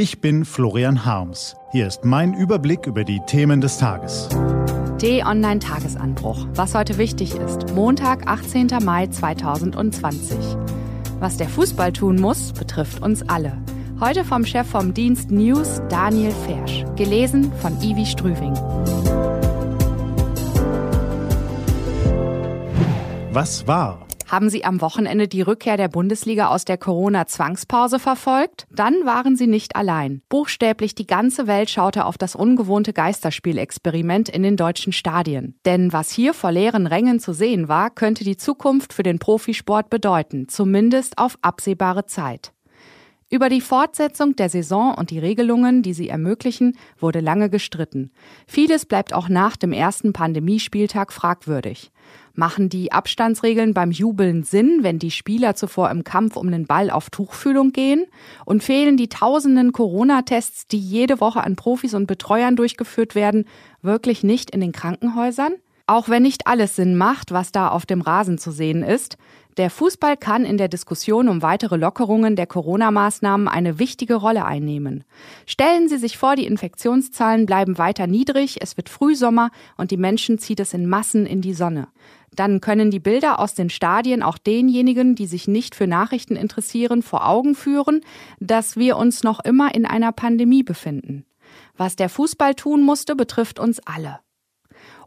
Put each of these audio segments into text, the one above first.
Ich bin Florian Harms. Hier ist mein Überblick über die Themen des Tages. T-Online-Tagesanbruch. Was heute wichtig ist. Montag, 18. Mai 2020. Was der Fußball tun muss, betrifft uns alle. Heute vom Chef vom Dienst News, Daniel Fersch. Gelesen von Ivi Strüving. Was war? Haben Sie am Wochenende die Rückkehr der Bundesliga aus der Corona-Zwangspause verfolgt? Dann waren Sie nicht allein. Buchstäblich die ganze Welt schaute auf das ungewohnte Geisterspielexperiment in den deutschen Stadien. Denn was hier vor leeren Rängen zu sehen war, könnte die Zukunft für den Profisport bedeuten, zumindest auf absehbare Zeit. Über die Fortsetzung der Saison und die Regelungen, die sie ermöglichen, wurde lange gestritten. Vieles bleibt auch nach dem ersten Pandemiespieltag fragwürdig. Machen die Abstandsregeln beim Jubeln Sinn, wenn die Spieler zuvor im Kampf um den Ball auf Tuchfühlung gehen? Und fehlen die tausenden Corona-Tests, die jede Woche an Profis und Betreuern durchgeführt werden, wirklich nicht in den Krankenhäusern? Auch wenn nicht alles Sinn macht, was da auf dem Rasen zu sehen ist, der Fußball kann in der Diskussion um weitere Lockerungen der Corona-Maßnahmen eine wichtige Rolle einnehmen. Stellen Sie sich vor, die Infektionszahlen bleiben weiter niedrig, es wird Frühsommer und die Menschen zieht es in Massen in die Sonne. Dann können die Bilder aus den Stadien auch denjenigen, die sich nicht für Nachrichten interessieren, vor Augen führen, dass wir uns noch immer in einer Pandemie befinden. Was der Fußball tun musste, betrifft uns alle.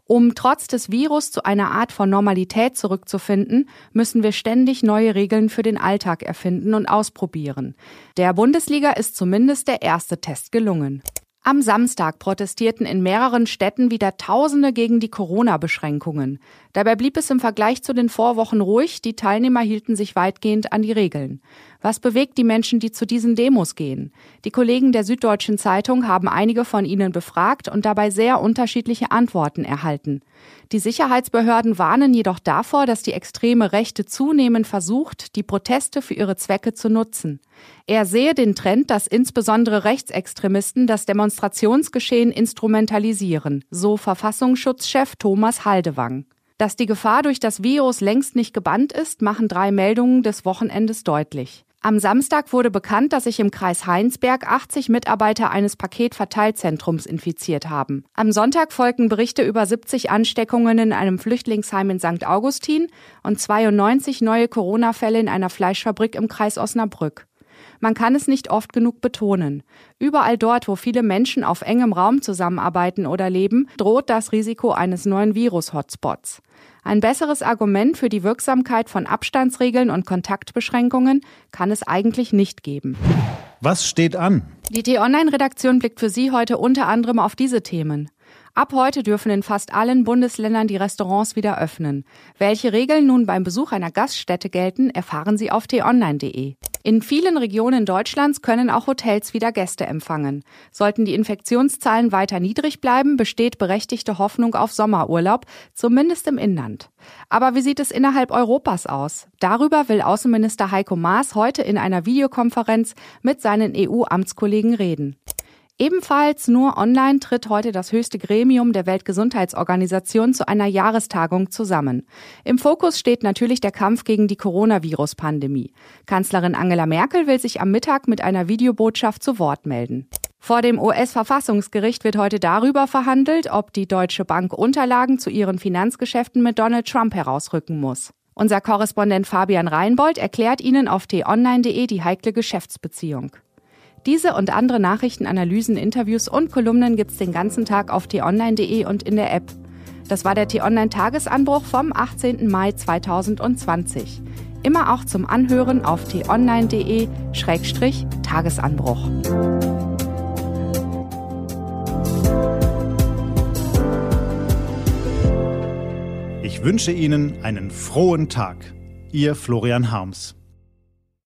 Um trotz des Virus zu einer Art von Normalität zurückzufinden, müssen wir ständig neue Regeln für den Alltag erfinden und ausprobieren. Der Bundesliga ist zumindest der erste Test gelungen. Am Samstag protestierten in mehreren Städten wieder Tausende gegen die Corona-Beschränkungen. Dabei blieb es im Vergleich zu den Vorwochen ruhig, die Teilnehmer hielten sich weitgehend an die Regeln. Was bewegt die Menschen, die zu diesen Demos gehen? Die Kollegen der Süddeutschen Zeitung haben einige von ihnen befragt und dabei sehr unterschiedliche Antworten erhalten. Die Sicherheitsbehörden warnen jedoch davor, dass die extreme Rechte zunehmend versucht, die Proteste für ihre Zwecke zu nutzen. Er sehe den Trend, dass insbesondere Rechtsextremisten das Demonstrationsgeschehen instrumentalisieren, so Verfassungsschutzchef Thomas Haldewang. Dass die Gefahr durch das Virus längst nicht gebannt ist, machen drei Meldungen des Wochenendes deutlich. Am Samstag wurde bekannt, dass sich im Kreis Heinsberg 80 Mitarbeiter eines Paketverteilzentrums infiziert haben. Am Sonntag folgten Berichte über 70 Ansteckungen in einem Flüchtlingsheim in St. Augustin und 92 neue Corona-Fälle in einer Fleischfabrik im Kreis Osnabrück. Man kann es nicht oft genug betonen. Überall dort, wo viele Menschen auf engem Raum zusammenarbeiten oder leben, droht das Risiko eines neuen Virus-Hotspots. Ein besseres Argument für die Wirksamkeit von Abstandsregeln und Kontaktbeschränkungen kann es eigentlich nicht geben. Was steht an? Die T-Online-Redaktion blickt für Sie heute unter anderem auf diese Themen. Ab heute dürfen in fast allen Bundesländern die Restaurants wieder öffnen. Welche Regeln nun beim Besuch einer Gaststätte gelten, erfahren Sie auf t-online.de. In vielen Regionen Deutschlands können auch Hotels wieder Gäste empfangen. Sollten die Infektionszahlen weiter niedrig bleiben, besteht berechtigte Hoffnung auf Sommerurlaub, zumindest im Inland. Aber wie sieht es innerhalb Europas aus? Darüber will Außenminister Heiko Maas heute in einer Videokonferenz mit seinen EU-Amtskollegen reden. Ebenfalls nur online tritt heute das höchste Gremium der Weltgesundheitsorganisation zu einer Jahrestagung zusammen. Im Fokus steht natürlich der Kampf gegen die Coronavirus-Pandemie. Kanzlerin Angela Merkel will sich am Mittag mit einer Videobotschaft zu Wort melden. Vor dem US-Verfassungsgericht wird heute darüber verhandelt, ob die Deutsche Bank Unterlagen zu ihren Finanzgeschäften mit Donald Trump herausrücken muss. Unser Korrespondent Fabian Reinbold erklärt Ihnen auf t-online.de die heikle Geschäftsbeziehung. Diese und andere Nachrichten, Analysen, Interviews und Kolumnen gibt's den ganzen Tag auf t-online.de und in der App. Das war der T-Online-Tagesanbruch vom 18. Mai 2020. Immer auch zum Anhören auf t-online.de-tagesanbruch. Ich wünsche Ihnen einen frohen Tag. Ihr Florian Harms.